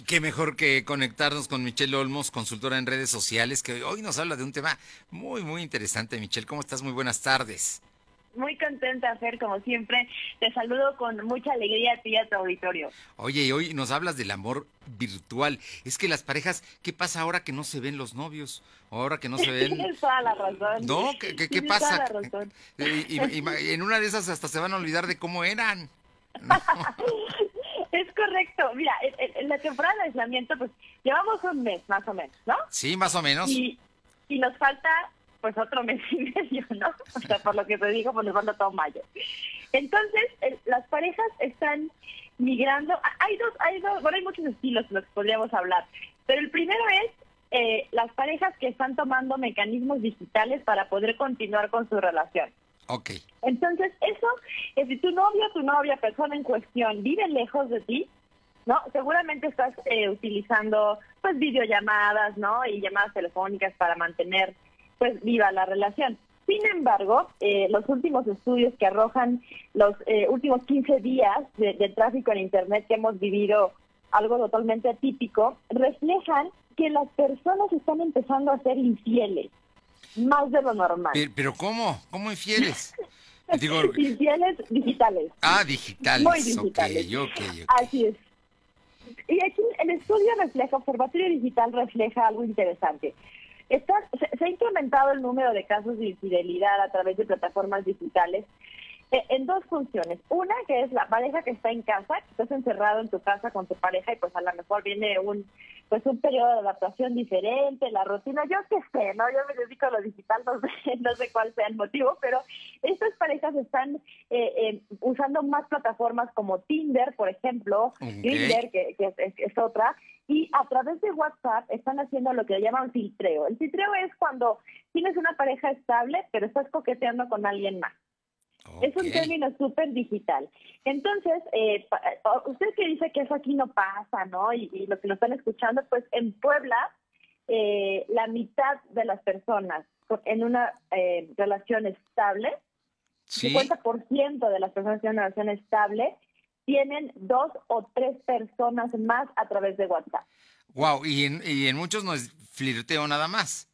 Y qué mejor que conectarnos con Michelle Olmos, consultora en redes sociales, que hoy nos habla de un tema muy, muy interesante. Michelle, ¿cómo estás? Muy buenas tardes. Muy contenta, Fer, como siempre. Te saludo con mucha alegría a ti y a tu auditorio. Oye, y hoy nos hablas del amor virtual. Es que las parejas, ¿qué pasa ahora que no se ven los novios? Ahora que no se ven... Tienes toda la razón. No, ¿qué, qué, qué Tienes pasa? toda la razón. Y, y- y en una de esas hasta se van a olvidar de cómo eran. Es correcto. Mira, en, la temporada de aislamiento, pues llevamos un mes más o menos, ¿no? Sí, más o menos. Y, y nos falta, pues, otro mes y medio, ¿no? O sea, por lo que te digo, pues nos falta todo mayo. Entonces, el- las parejas están migrando. Hay dos, hay dos, bueno, hay muchos estilos de los que podríamos hablar. Pero el primero es eh, las parejas que están tomando mecanismos digitales para poder continuar con su relación. Entonces, eso, es si tu novio o tu novia, persona en cuestión, vive lejos de ti, ¿no? Seguramente estás eh, utilizando, pues, videollamadas, ¿no? Y llamadas telefónicas para mantener, pues, viva la relación. Sin embargo, eh, los últimos estudios que arrojan los eh, últimos 15 días de tráfico en Internet que hemos vivido, algo totalmente atípico, reflejan que las personas están empezando a ser infieles, más de lo normal. Pero, pero ¿cómo? ¿Cómo infieles? Digo, infieles digitales. ah, digitales. Muy digitales. Ok, ok, ok. Así es. Y aquí el estudio refleja, Observatorio Digital refleja algo interesante. Está, se, se ha incrementado el número de casos de infidelidad a través de plataformas digitales eh, en dos funciones. Una, que es la pareja que está en casa, que estás encerrado en tu casa con tu pareja y pues a lo mejor viene un pues un periodo de adaptación diferente, la rutina, yo qué sé, ¿no? Yo me dedico a lo digital, no sé, no sé cuál sea el motivo, pero estas parejas están eh, eh, usando más plataformas como Tinder, por ejemplo. Grindr, que, que es, es- es otra, y a través de WhatsApp están haciendo lo que llaman filtreo. El filtreo es cuando tienes una pareja estable, pero estás coqueteando con alguien más. Es un término súper digital. Entonces, eh, usted que dice que eso aquí no pasa, ¿no? Y, y los que lo están escuchando, pues en Puebla, eh, la mitad de las personas en una eh, relación estable, Sí. 50% de las personas tienen una relación estable, tienen dos o tres personas más a través de WhatsApp. Wow, y en, y en muchos no es flirteo nada más.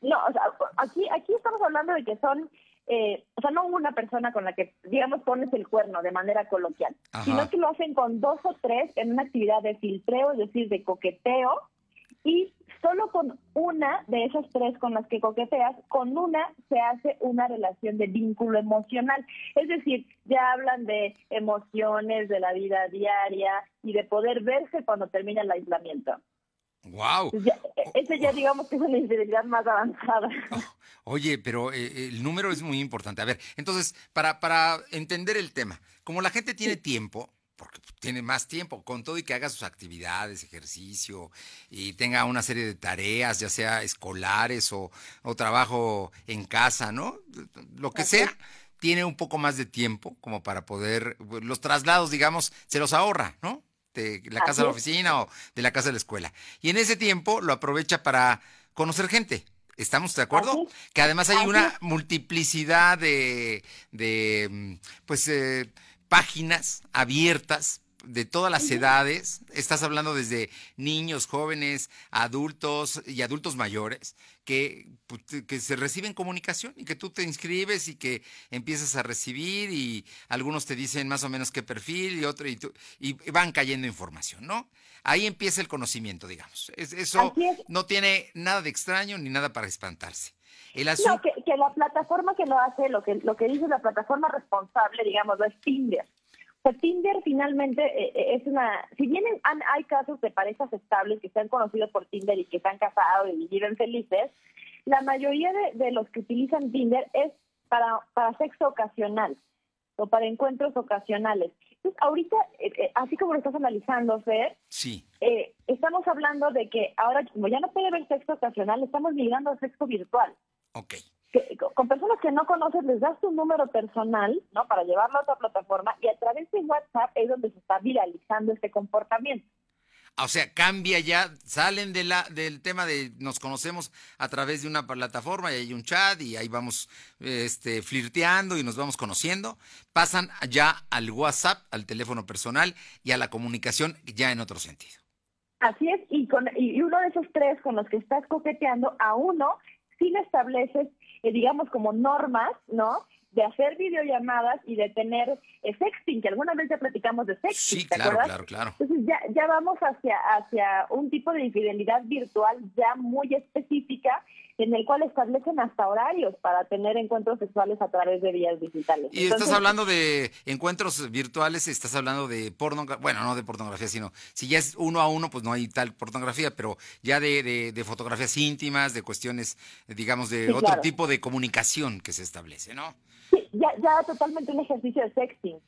No, o sea, aquí, aquí estamos hablando de que son, eh, o sea, no una persona con la que, digamos, pones el cuerno de manera coloquial, Ajá. sino que lo hacen con dos o tres en una actividad de filtreo, es decir, de coqueteo, y solo con una de esas tres con las que coqueteas, con una se hace una relación de vínculo emocional. Es decir, ya hablan de emociones, de la vida diaria y de poder verse cuando termina el aislamiento. Wow. Pues ya- ese ya digamos que es una infidelidad más avanzada. Oye, pero eh, el número es muy importante. A ver, entonces, para, para entender el tema, como la gente tiene tiempo, porque tiene más tiempo, con todo y que haga sus actividades, ejercicio, y tenga una serie de tareas, ya sea escolares o, o trabajo en casa, ¿no? Lo que Así sea, tiene un poco más de tiempo como para poder, los traslados, digamos, se los ahorra, ¿no? De la casa Así a la oficina o de la casa a la escuela. Y en ese tiempo lo aprovecha para conocer gente. ¿Estamos de acuerdo? Así. Que además hay Así una multiplicidad de, de mm, pues, eh, páginas abiertas de todas las edades. Estás hablando desde niños, jóvenes, adultos y adultos mayores que, pues, que se reciben comunicación y que tú te inscribes y que empiezas a recibir y algunos te dicen más o menos qué perfil y otro y, tú- y van cayendo información, ¿no? Ahí empieza el conocimiento, digamos. Es- eso es. no tiene nada de extraño ni nada para espantarse. El No, asunto... que, que la plataforma que lo hace, lo que lo que dice la plataforma responsable, digamos, es Tinder. Sea, Tinder finalmente eh, eh, es una... Si bien han- hay casos de parejas estables que se han conocido por Tinder y que se han casado y viven felices, la mayoría de, de los que utilizan Tinder es para, para sexo ocasional o para encuentros ocasionales. Entonces, ahorita, eh, eh, así como lo estás analizando, Fer, Sí. eh, estamos hablando de que ahora, como ya no puede haber sexo ocasional, estamos migrando al sexo virtual Ok. Que- con personas que no conoces les das tu número personal, ¿no? Para llevarlo a otra plataforma y a través de WhatsApp es donde se está viralizando este comportamiento. O sea, cambia ya, salen de la, del tema de nos conocemos a través de una plataforma y hay un chat y ahí vamos este, flirteando y nos vamos conociendo, pasan ya al WhatsApp, al teléfono personal y a la comunicación ya en otro sentido. Así es, y, con, y uno de esos tres con los que estás coqueteando, a uno sí le estableces, eh, digamos, como normas, ¿no? de hacer videollamadas y de tener eh, sexting, que alguna vez ya platicamos de sexting, sí, claro, claro, claro. Entonces ya, ya vamos hacia, hacia un tipo de infidelidad virtual ya muy específica en el cual establecen hasta horarios para tener encuentros sexuales a través de vías digitales. Y estás hablando de encuentros virtuales, estás hablando de pornografía, bueno, no de pornografía, sino si ya es uno a uno, pues no hay tal pornografía, pero ya de, de, fotografías íntimas, de cuestiones, digamos, de otro tipo de comunicación que se establece, ¿no? Sí, ya, ya totalmente un ejercicio de sexting.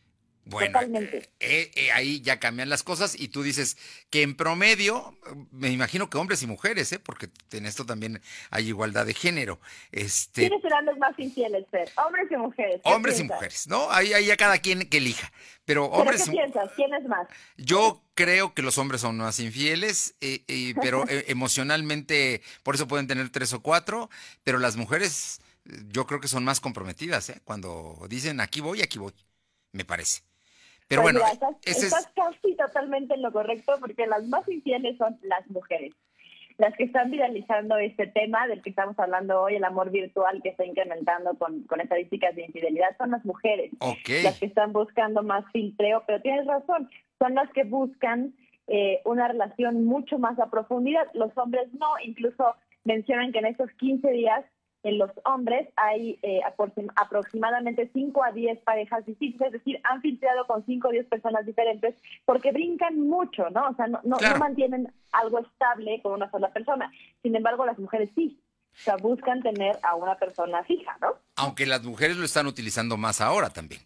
Bueno, eh, eh, eh, ahí ya cambian las cosas y tú dices que en promedio, me imagino que hombres y mujeres, ¿eh? porque en esto también hay igualdad de género. Este, ¿Quiénes serán los más infieles, Fer? Hombres y mujeres. Hombres y mujeres, ¿no? Ahí, ahí ya cada quien que elija. Pero, hombres, ¿Qué piensas? ¿Quién es más? Yo creo que los hombres son más infieles, pero emocionalmente, por eso pueden tener tres o cuatro, pero las mujeres yo creo que son más comprometidas, ¿eh? Cuando dicen aquí voy, aquí voy, me parece. Pero pues bueno, estás, casi totalmente en lo correcto porque las más infieles son las mujeres. Las que están viralizando este tema del que estamos hablando hoy, el amor virtual que está incrementando con, con estadísticas de infidelidad, son las mujeres. Las que están buscando más filtreo, pero tienes razón, son las que buscan eh, una relación mucho más a profundidad. Los hombres no, incluso mencionan que en estos 15 días en los hombres hay eh, aproximadamente 5 a 10 parejas distintas, es decir, han filtrado con 5 o 10 personas diferentes porque brincan mucho, ¿no? O sea, no, no, mantienen algo estable con una sola persona. Sin embargo, las mujeres sí. O sea, buscan tener a una persona fija, ¿no? Aunque las mujeres lo están utilizando más ahora también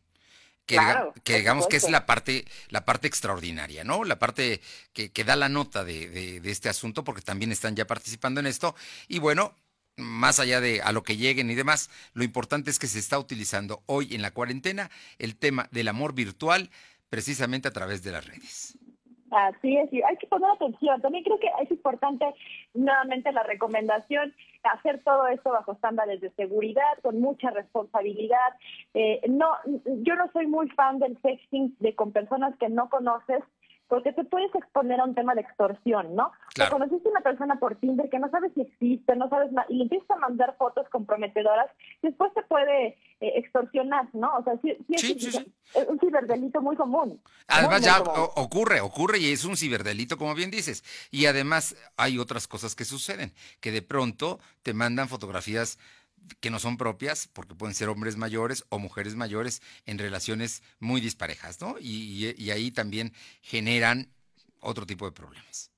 que, que digamos que es la parte, la parte extraordinaria, ¿no? La parte que, que da la nota de, de, de, este asunto, porque también están ya participando en esto. Y bueno, más allá de a lo que lleguen y demás, lo importante es que se está utilizando hoy en la cuarentena el tema del amor virtual precisamente a través de las redes. Así es, hay que poner atención. También creo que es importante, nuevamente, la recomendación, hacer todo esto bajo estándares de seguridad, con mucha responsabilidad. Eh, no, yo no soy muy fan del sexting de con personas que no conoces, porque te puedes exponer a un tema de extorsión, ¿no? Claro. conociste a una persona por Tinder que no sabes si existe, no sabes nada, y le empiezas a mandar fotos comprometedoras, después te puede eh, extorsionar, ¿no? O sea, sí, sí, es, un ciberdelito muy común. Además ya ocurre, ocurre y es un ciberdelito, como bien dices. Y además hay otras cosas que suceden, que de pronto te mandan fotografías que no son propias, porque pueden ser hombres mayores o mujeres mayores en relaciones muy disparejas, ¿no? Y, ahí también generan otro tipo de problemas.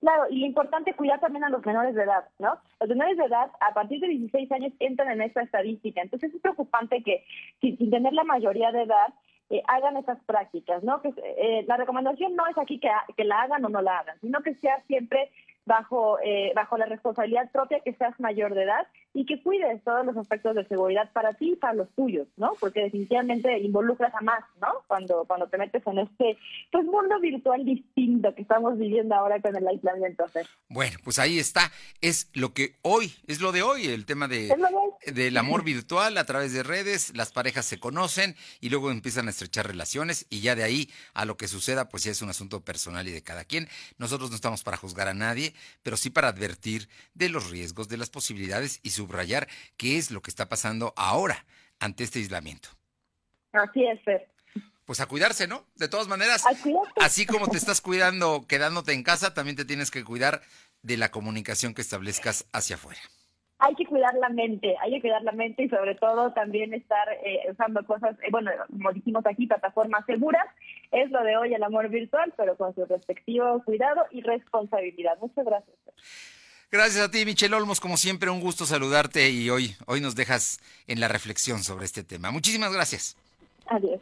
Claro, y importante cuidar también a los menores de edad, ¿no? Los menores de edad a partir de 16 años entran en esta estadística, entonces es preocupante que sin, tener la mayoría de edad eh, hagan esas prácticas, ¿no? Que eh, la recomendación no es aquí que la hagan o no la hagan, sino que sea siempre bajo, eh, bajo la responsabilidad propia que seas mayor de edad y que cuides todos los aspectos de seguridad para ti y para los tuyos, ¿no? Porque definitivamente involucras a más, ¿no? Cuando, cuando te metes en este pues, mundo virtual distinto que estamos viviendo ahora con el aislamiento. Bueno, pues ahí está. Es lo que hoy, es lo de hoy, el tema de, del amor virtual a través de redes, las parejas se conocen y luego empiezan a estrechar relaciones y ya de ahí a lo que suceda, pues ya es un asunto personal y de cada quien. Nosotros no estamos para juzgar a nadie pero sí para advertir de los riesgos, de las posibilidades y subrayar qué es lo que está pasando ahora ante este aislamiento. Así es, Fer. Pues a cuidarse, ¿no? De todas maneras, así como te estás cuidando quedándote en casa, también te tienes que cuidar de la comunicación que establezcas hacia afuera hay que cuidar la mente, hay que cuidar la mente y sobre todo también estar eh, usando cosas, eh, bueno, como dijimos aquí, plataformas seguras. Es lo de hoy el amor virtual, pero con su respectivo cuidado y responsabilidad. Muchas gracias. Gracias a ti, Michelle Olmos. Como siempre, un gusto saludarte y hoy, hoy nos dejas en la reflexión sobre este tema. Muchísimas gracias. Adiós.